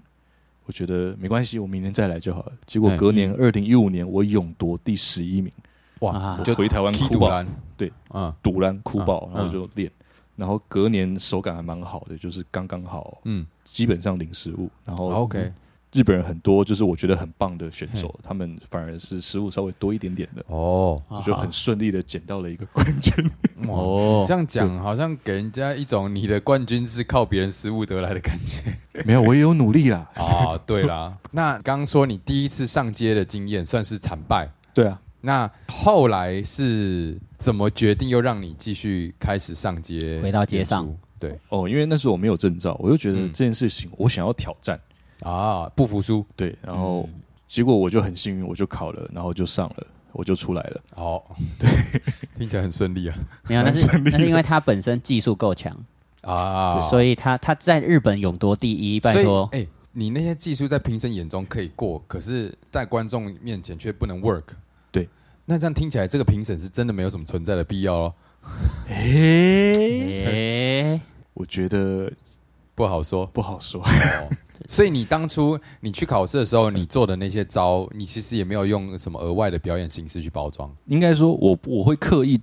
C: 我觉得没关系，我明年再来就好了。结果
A: 哎
C: 隔年二零一五年，我勇夺第十一名，
A: 哇就
C: 回台湾哭爆，对，
A: 啊。
C: 堵拦哭爆，
A: 嗯
C: 然后就练，然后隔年手感还蛮好的，就是刚刚好，
A: 嗯。
C: 基本上零失误。然后
A: ，OK，
C: 日本人很多，就是我觉得很棒的选手，他们反而是失误稍微多一点点的，
A: 哦，
C: 我就很顺利的捡到了一个冠军。(laughs)
A: 哦，
B: 哦。
A: 这样讲好像给人家一种你的冠军是靠别人失误得来的感觉。(laughs)
C: 没有，我也有努力啦。
A: 哦，对啦，那刚刚说你第一次上街的经验算是惨败，
C: 对啊，
A: 那后来是怎么决定又让你继续开始上街，
B: 回到街上？
A: 对。
C: 哦，因为那时候我没有证照，我就觉得
A: 嗯。
C: 这件事情我想要挑战，
A: 啊，不服输。
C: 对，然后
B: 嗯。
C: 结果我就很幸运，我就考了，然后就上了，我就出来了。
A: 哦，对，(laughs) 听起来很顺利啊。(laughs)
B: 没有，那是那是因为他本身技术够强，
A: 啊，
B: 所以他他在日本勇夺第一，拜托，
A: 哎、你那些技术在评审眼中可以过，可是，在观众面前却不能 work。
C: 对，
A: 那这样听起来，这个评审是真的没有什么存在的必要哦，(laughs)
C: 诶，
B: 诶，
C: 我觉得
A: 不好说。
C: 不好说。
A: 所以你当初你去考试的时候，你做的那些招，你其实也没有用什么额外的表演形式去包装。
C: 应该说我我会刻意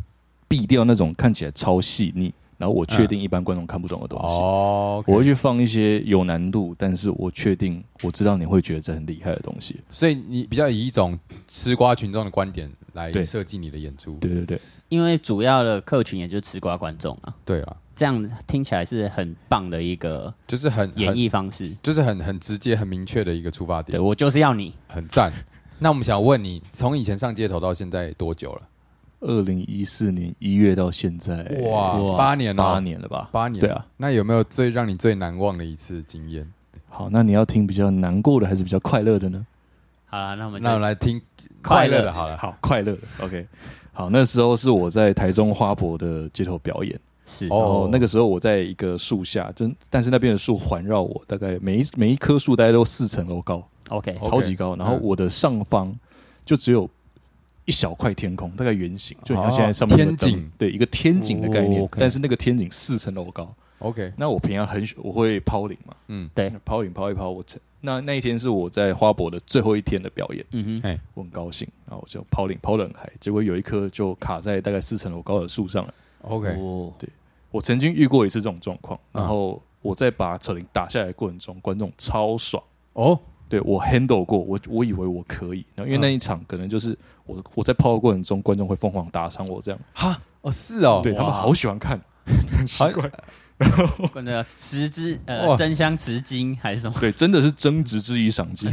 C: 避掉那种看起来超细腻，然后我确定一般观众看不懂的东西。
A: 哦
C: 我会去放一些有难度，但是我确定我知道你会觉得这很厉害的东西。
A: 所以你比较以一种吃瓜群众的观点来设计你的演出。
C: 对对对，
B: 因为主要的客群也就是吃瓜观众啊，
A: 对了，
B: 这样听起来是很棒的一个
A: 就是很
B: 演
A: 很
B: 绎方式。
A: 就是很很直接、很明确的一个出发点，
B: 对我就是要你，
A: 很赞。(laughs) 那我们想问你，从以前上街头到现在多久了？
C: 二零一四年一月到现在，
A: 哇，八年了，
C: 八年了吧？
A: 八年。
C: 对啊。
A: 那有没有最让你最难忘的一次经验？
C: 好，那你要听比较难过的还是比较快乐的呢？
B: 好了，那我们
A: 那我们来听
B: 快乐
A: 快乐的，好了。
C: 好，快乐的。OK，好，那时候是我在台中花博的街头表演，
B: 是
A: 哦
C: 然后那个时候我在一个树下，真但是那边的树环绕我，大概每一每一棵树大概都四层楼高
A: ，OK，OK
C: 超级高。然后我的上方就只有一小块天空，大概圆形，就像现在上面
A: 天井
C: 对，一个天井的概念。
B: 哦，OK
C: 但是那个天井四层楼高。
A: OK，
C: 那我平常很喜我会抛领嘛，
A: 嗯，
B: 对，
C: 抛领抛一抛，我成那那一天是我在花博的最后一天的表演。
B: 嗯哼，
C: 我很高兴，然后我就抛领抛得很嗨，结果有一颗就卡在大概四层楼高的树上了。
A: OK，
B: 对，
C: 我曾经遇过一次这种状况，
A: 嗯
C: 然后我在把扯铃打下来的过程中，观众超爽，
A: 哦，
C: 对我 handle 过，我我以为我可以，然后因为
A: 嗯
C: 那一场可能就是我我在抛的过程中，观众会疯狂打赏我这样，
A: 哈，哦是哦，
C: 对他们好喜欢看，很奇怪，
B: 跟那个持之呃争相持金还是什么？
C: 对，真的是争执之以赏金，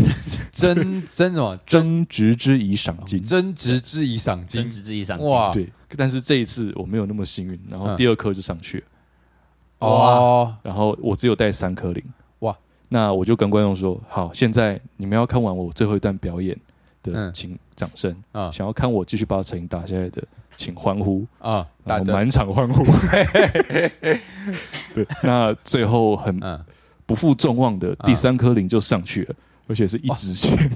A: 争争什么？
C: 争执之以赏金，
A: 真值之以赏金。(laughs)
B: 争执 (laughs) 之以赏金
A: 哇。
C: 对，但是这一次我没有那么幸运，然后
A: 嗯。
C: 第二颗就上去了。
A: 哦，
C: 然后我只有带三颗铃，
A: 哇！
C: 那我就跟观众说，好，现在你们要看完我最后一段表演的，
A: 嗯。
C: 请掌声；
A: 啊
C: 想要看我继续把成瘾打下来的，请欢呼，
A: 啊，
C: 然后
A: 打
C: 满场欢呼。(laughs) 对，那最后很
A: 嗯，
C: 不负众望的第三颗铃就上去了，而且是一直线。(laughs)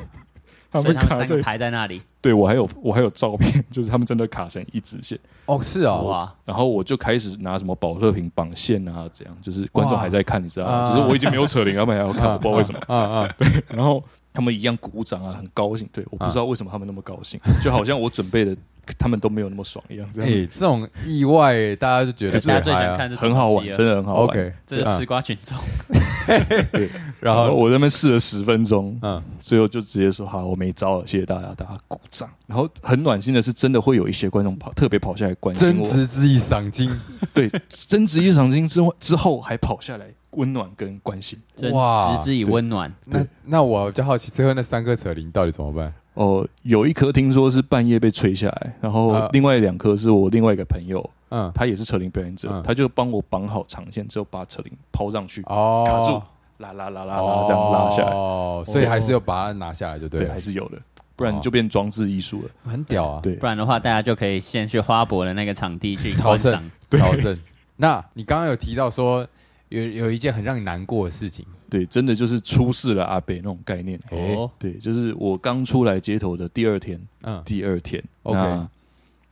C: 他们卡在
B: 排在那里，
C: 对我还有我还有照片，(laughs) 就是他们真的卡成一直线。
A: 哦是哦，
B: 哇，
C: 然后我就开始拿什么保乐瓶绑线啊，怎样？就是观众还在看，你知道吗？只是我已经没有扯铃，他们还要看，我不知道为什么。
A: 啊啊，对
C: 然后他们一样鼓掌啊，很高兴。对，我不知道为什么他们那么高兴，就好像我准备的他们都没有那么爽一样，这
A: 哎、
C: 样。子
A: 这种意外大家就觉得
B: 大家最想看这种
C: 很好玩，真的很好玩。
A: OK，
B: 这是吃瓜群众，(laughs)
A: 然后？
C: 然后我在那边试了十分钟，
A: 嗯，
C: 最后就直接说好，我没招了，谢谢大家，大家鼓掌。然后很暖心的是，真的会有一些观众跑特别跑下来关心
A: 真
C: 我，
A: 知之意赏金，
C: 对，增值一赏金之后之后还跑下来温暖跟关心。
A: 哇
B: 直之以温暖。
A: 那那我就好奇，最后那三颗扯铃到底怎么办？
C: 哦，有一颗听说是半夜被吹下来，然后
A: 啊。
C: 另外两颗是我另外一个朋友，
A: 嗯，
C: 他也是扯铃表演者，
A: 嗯。
C: 他就帮我绑好长线之后，把扯铃抛上去，
A: 哦，
C: 卡住，拉拉拉拉拉这样拉下来，
A: 哦，所以还是要把它拿下来，就对
C: 对，还是有的，不然就变装置艺术了。
A: 很屌啊，
C: 对。
B: 不，然的话，大家就可以先去花博的那个场地去
A: 朝圣
B: 观赏。
A: 超正。那你刚刚有提到说有有一件很让你难过的事情，
C: 对，真的就是出事了阿北那种概念。
B: 哦，
C: 对，就是我刚出来街头的第二天，
A: 嗯，
C: 第二天
A: OK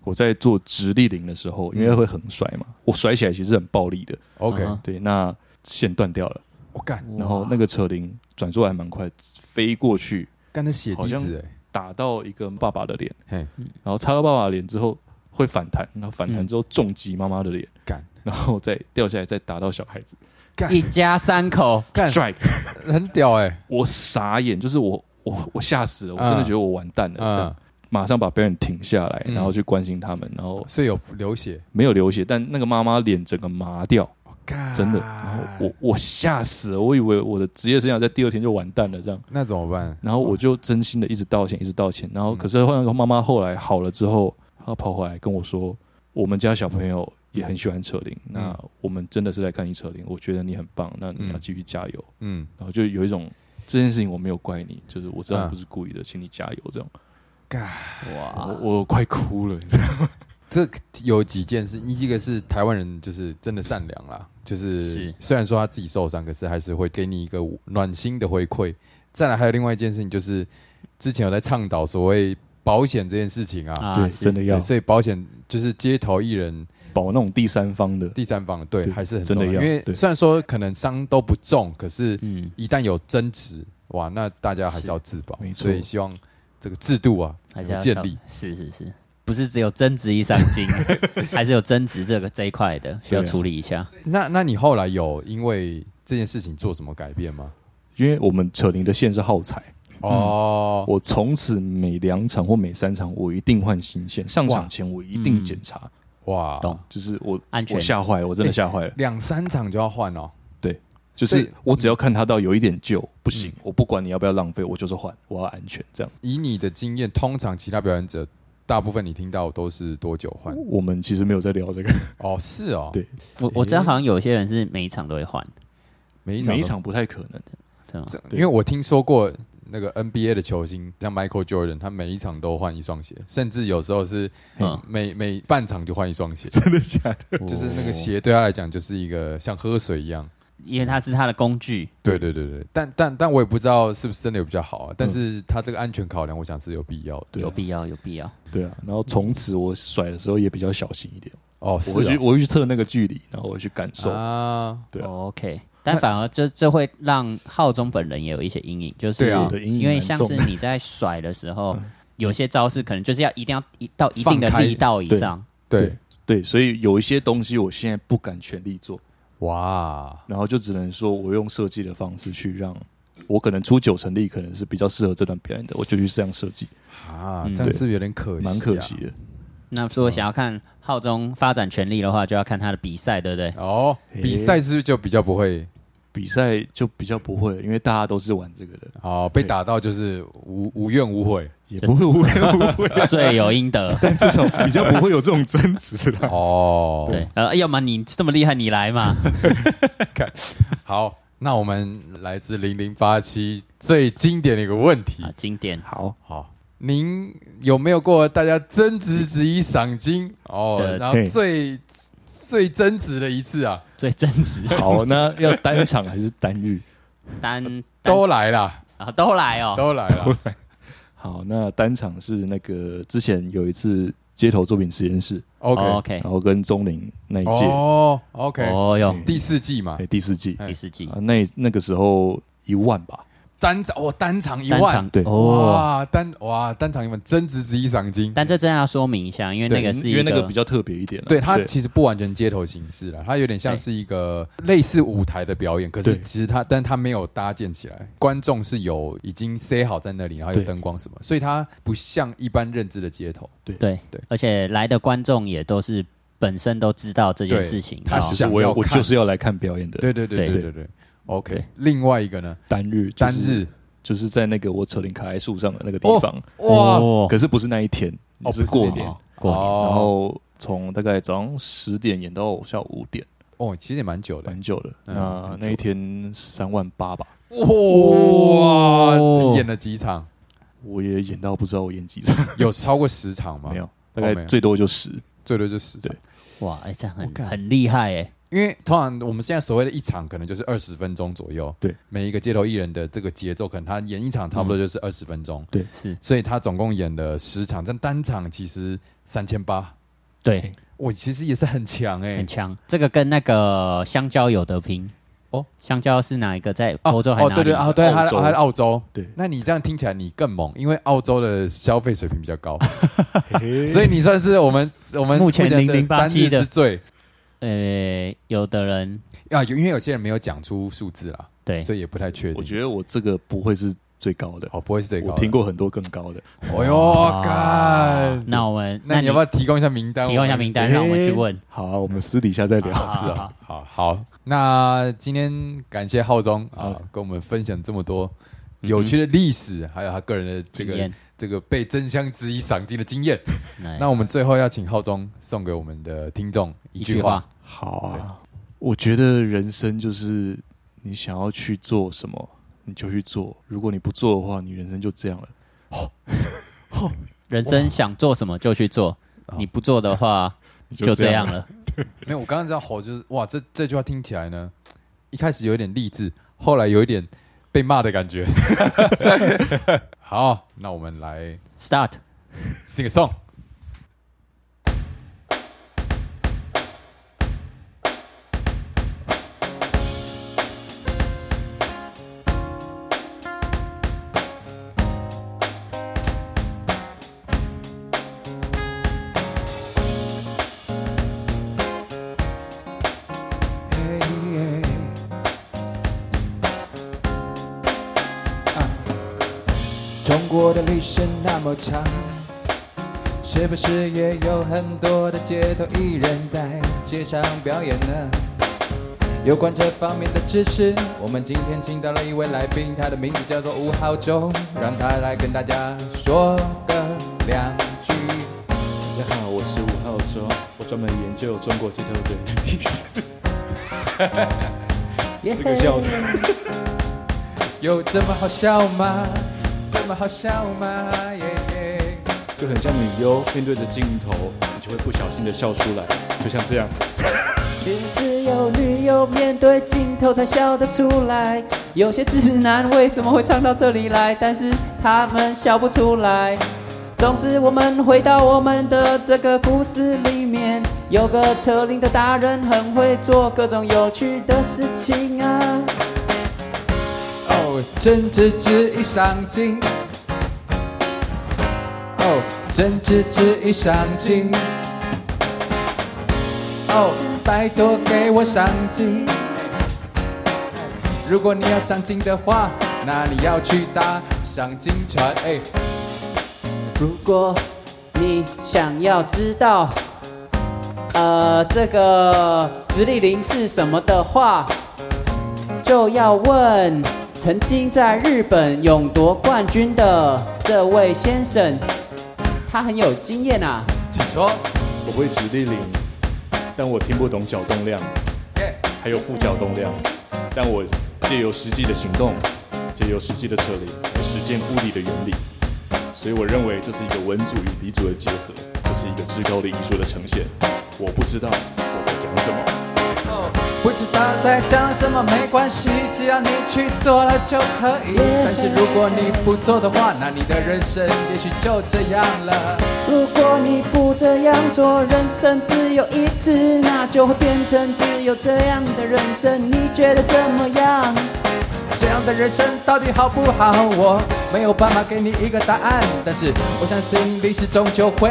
C: 我在做直立铃的时候，因为会很甩嘛，我甩起来其实很暴力的。
A: OK，
C: 对，那线断掉了，
A: 我干。
C: 然后那个扯铃转速还蛮快，飞过去
A: 干的血滴子哎，
C: 打到一个爸爸的脸，
A: 嘿，
C: 然后擦到爸爸脸之后会反弹，然后反弹
B: 嗯。
C: 之后重击妈妈的脸，
A: 干
C: 然后再掉下来，再打到小孩子。
B: 一家三口，
A: 干
C: ，strike，
A: 很屌哎，
C: 我傻眼，就是我我我吓死了，我真的觉得我完蛋了，这马上把别人停下来，
A: 嗯。
C: 然后去关心他们，然后
A: 所以有流血，
C: 没有流血，但那个妈妈脸整个麻掉，
A: 干。
C: 真的，然后我我吓死了，我以为我的职业生涯在第二天就完蛋了，这样。
A: 那怎么办？
C: 然后我就真心的一直道歉，一直道歉。然后
A: 嗯。
C: 可是后来妈妈后来好了之后，她跑回来跟我说，我们家小朋友也很喜欢扯铃，那我们真的是来看你扯铃，我觉得你很棒，那你要继续加油。
A: 嗯，
C: 然后就有一种这件事情我没有怪你，就是我知道
A: 嗯
C: 你不是故意的，请你加油。这样，
A: 干，
B: 哇
C: 我，我快哭了，你知道吗？(laughs)
A: 这有几件事，一个是台湾人就是真的善良啦，就是
B: 是
A: 虽然说他自己受伤，可是还是会给你一个暖心的回馈。再来还有另外一件事情，就是之前有在倡导所谓保险这件事情啊，
C: 对，真的要，
A: 所以保险就是街头艺人
C: 保那种第三方的，
A: 第三方，对，
C: 对
A: 还是很重要。
C: 真的要
A: 因为
C: 对
A: 虽然说可能伤都不重，可是
B: 嗯，
A: 一旦有争执，哇，那大家还是要自保
C: 没。错
A: 所以希望这个制度啊
B: 还是要
A: 建立。
B: 是是是，不是只有增值一赏金，(laughs) 还是有增值这个这一块的需要处理一下。
A: 那那你后来有因为这件事情做什么改变吗？
C: 因为我们扯铃的线是耗材，
A: 哦，
C: 我从此每两场或每三场我一定换新线，上
A: 哇
C: 场前我一定检查，
A: 哇，
B: 懂？
C: 就是我
B: 安全。
C: 我吓坏了，我真的吓坏了。
A: 两三场就要换哦。
C: 对就是我只要看他到有一点旧，不行，
A: 嗯。
C: 我不管你要不要浪费，我就是换，我要安全。这样，
A: 以你的经验，通常其他表演者大部分你听到都是多久换？
C: 我们其实没有在聊这个，
A: 哦，是哦，
C: 对。
B: 我我知道好像有些人是每一场都会换，
A: 每一场
C: 每一场不太可能。
B: 对吗？
A: 这，
C: 对
A: 因为我听说过那个 NBA 的球星，像 Michael Jordan，他每一场都换一双鞋，甚至有时候是
B: 嗯，
A: 每每半场就换一双鞋，
C: 真的假的？(laughs)
A: 就是那个鞋对他来讲就是一个像喝水一样。
B: 因为它是他的工具，
A: 对对对对，但但但我也不知道是不是真的有比较好啊。但是他这个安全考量，我想是有必要的。
C: 啊
B: 有必要有必要。
C: 对啊，然后从此我甩的时候也比较小心一点，
A: 哦，是
C: 我去
A: 哦
C: 我会去测那个距离，然后我会去感受。
A: 啊，
C: 对啊
B: ，OK，但反而这这会让浩中本人也有一些阴影，就是因为像是你在甩的时候
C: 嗯，
B: 有些招式可能就是要一定要一到一定的力道以上，
A: 对，
C: 对，所以有一些东西我现在不敢全力做，
A: 哇，
C: 然后就只能说我用设计的方式去让我可能出九成力，可能是比较适合这段表演的，我就去这样设计，
A: 啊，
B: 嗯
A: 这样是不是有点可惜、啊，
C: 蛮可惜的。
B: 那如果想要看浩中发展全力的话，就要看他的比赛，对不对？
A: 哦。比赛是不是就比较不会
C: 比赛就比较不会，因为大家都是玩这个的，
A: 哦？被打到就是无无怨无悔
C: 也不会无怨无悔，(laughs)
B: 罪有应得。
C: 但至少比较不会有这种争执了。(laughs)
A: 哦。
B: 对，呃，要么你这么厉害，你来嘛。(laughs)
A: 看好，那我们来自零零八七最经典的一个问题
B: 啊，，经典。
C: 好，
A: 好，您有没有过大家争执之一赏金哦？然后最最争执的一次啊，
B: 最真实，
C: 好，那要单场还是单日？
B: 单单。
A: 都来啦，
B: 啊都来哦，
A: 都来了。(laughs)
C: 好，那单场是那个之前有一次街头作品实验室
A: ，OK，
B: 哦 OK，
C: 然后跟钟林那一届，
A: 哦，OK，
B: 哦哟，
C: 嗯
A: 第四季嘛。
C: 对，，第四季。
A: 哎
B: 第四季。
C: 啊，那那个时候一万吧，
A: 单场哇，单场一
B: 单
A: 万
B: 场，
C: 对
B: 哦。
A: 哇，单哇单场一万，增值之一赏金。
B: 但这真要说明一下，因为那个是一
C: 因为那个比较特别一点啊。
A: 对它其实不完全街头形式了，它有点像是一个类似舞台的表演，可是其实它，但它没有搭建起来，观众是有已经塞好在那里，然后有
C: 对
A: 灯光什么，所以它不像一般认知的街头。
B: 对
A: 对对
B: 而且来的观众也都是本身都知道这件事情，
A: 他
B: 然后
A: 想要看
C: 我有我就是要来看表演的。
A: 对对对对
B: 对
A: 对对。OK，另外一个呢，
C: 单日就
A: 单日。
C: 就是在那个我扯铃卡在树上的那个地方，
A: 哇。
B: 哦。
C: 可是不是那一天，
A: 哦
C: 是过年，
B: 哦过年。
A: 哦
C: 然后从大概早上十点演到下午五点，
A: 哦，其实也蛮久的。
C: 蛮久的。
A: 嗯
C: 那那一天三万八吧，
A: 哇！
B: 哦。
A: 你演了几场？
C: 我也演到不知道我演几场，
A: 有超过十场吗？
C: 没，有，大概最多就十。
A: 最多就十场。
C: 对。
B: 哇，哎，这样很很厉害哎，
A: 因为通常我们现在所谓的一场，可能就是二十分钟左右。
C: 对，
A: 每一个街头艺人的这个节奏，可能他演一场差不多就是二十分钟。
B: 对是
A: 所以他总共演了十场，但单场其实三千八，
B: 对，
A: 我其实也是很强哎、
B: 很强。这个跟那个香蕉有得拼
A: 哦。
B: 香蕉是哪一个在
A: 哦
B: 欧洲还
A: 哦，
B: 哪里？
A: 对对啊，对，他他在澳洲。
C: 对
A: 那你这样听起来你更猛，因为澳洲的消费水平比较高，(laughs) 所以你算是我们我们
B: 目前
A: 的
B: 0087
A: 单日
B: 的
A: 之最
B: 呃，有的人
A: 啊，有因为有些人没有讲出数字啦，
B: 对
A: 所以也不太确定。
C: 我觉得我这个不会是最高的，
A: 哦，不会是最高的。
C: 我听过很多更高的。
A: 哦哟，干！
B: 那我们
A: 那你要不要提供一下名单？
B: 提供一下名单，让我们去问？
C: 好啊，我们私底下再聊。
A: 是
B: 好
A: 啊，好好，那今天感谢浩中啊，跟我们分享这么多有趣的历史，还有他个人的这个这个被真香之一赏金的经验。(laughs) 那我们最后要请浩中送给我们的听众一句话，
C: 好啊，我觉得人生就是你想要去做什么，你就去做。如果你不做的话，你人生就这样了。
B: 人生想做什么就去做，你不做的话 (laughs)
C: 你
B: 就这样
C: 了。
B: 了。(laughs)
A: 没有，我刚刚这样吼就是哇，这这句话听起来呢，一开始有一点励志，后来有一点被骂的感觉。(laughs) 好，那我们来 Start，sing a song。
D: 史那么长，是不是也有很多的街头艺人在街上表演呢？有关这方面的知识，我们今天请到了一位来宾，他的名字叫做吴浩中，让他来跟大家说个两句。
C: 大家好，我是吴浩中，我专门研究中国街头的历史。这个笑声，(laughs)
D: 有这么好笑吗？(laughs) (laughs) 好笑吗？耶耶！
C: 就很像女优面对着镜头，你就会不小心的笑出来，就像这样。
D: 也只有女友面对镜头才笑得出来。有些直男为什么会唱到这里来？但是他们笑不出来。总之，我们回到我们的这个故事里面，有个车龄的大人很会做各种有趣的事情啊。哦，真知之一上进。哦，真知之一上进。哦，拜托给我上进。如果你要上进的话，那你要去搭上金船。哎，
B: 如果你想要知道，呃，这个直立林是什么的话，就要问曾经在日本勇夺冠军的这位先生，他很有经验啊。
A: 请说。
C: 我会直立铃，但我听不懂角动量，
A: 耶
C: 还有负角动量，但我借由实际的行动，借由实际的撤离来实践物理的原理，所以我认为这是一个文组与理组的结合，这是一个至高的艺术的呈现。我不知道我在讲什么。
D: 不知道在讲什么没关系，只要你去做了就可以。但是如果你不做的话，那你的人生也许就这样了。如果你不这样做，人生只有一次，那就会变成只有这样的人生。你觉得怎么样？
A: 这样的人生到底好不好？我没有办法给你一个答案，但是我相信历史终究会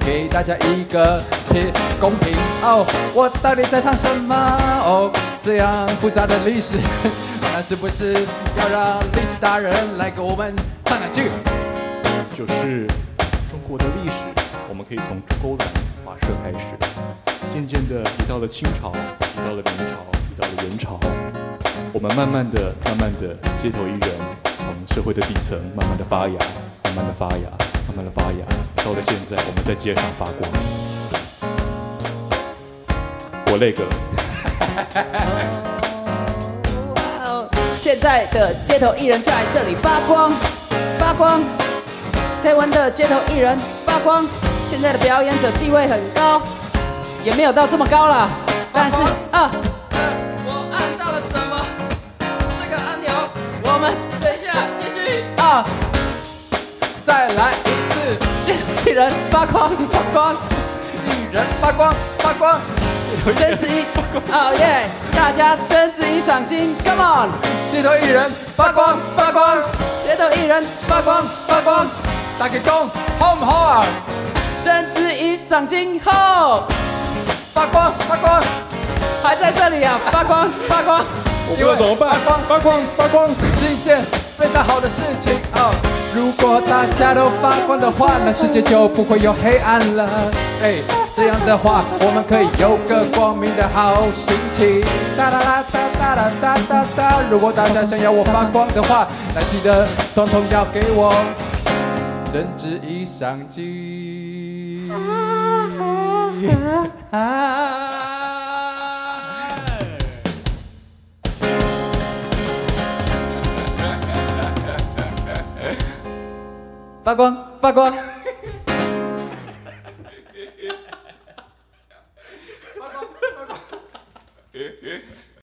A: 给大家一个平公平。哦，我到底在唱什么？哦，这样复杂的历史，(laughs) 那是不是要让历史达人来给我们唱两句？
C: 就是中国的历史，我们可以从勾栏跋涉开始，渐渐的提到了清朝，提到了明朝，提到了元朝，我们慢慢的、慢慢的，街头艺人从社会的底层慢慢的发芽，慢慢的发芽，慢慢的发芽，到了现在，我们在街上发光。我那个。
A: 现在的街头艺人在这里发光，发光。台湾的街头艺人发光，现在的表演者地位很高，也没有到这么高了。但是啊，再来一次，街头艺人发光发光，艺人发光发光，真挚一，哦耶！大家争执一赏金，Come on！街头艺人发光发光，街头艺人发光发光。大家讲好唔好啊？真挚一赏金后，发光发光，还在这里啊！发光发光，
C: 我不知道怎么办。
A: 发光
C: 发光发光，
A: 是一件非常好的事情哦。如果大家都发光的话，那世界就不会有黑暗了。哎，这样的话，我们可以有个光明的好心情。哒啦啦哒哒啦哒哒哒。如果大家想要我发光的话，那记得统统要给我。真挚一相机。(laughs) 发光，发光。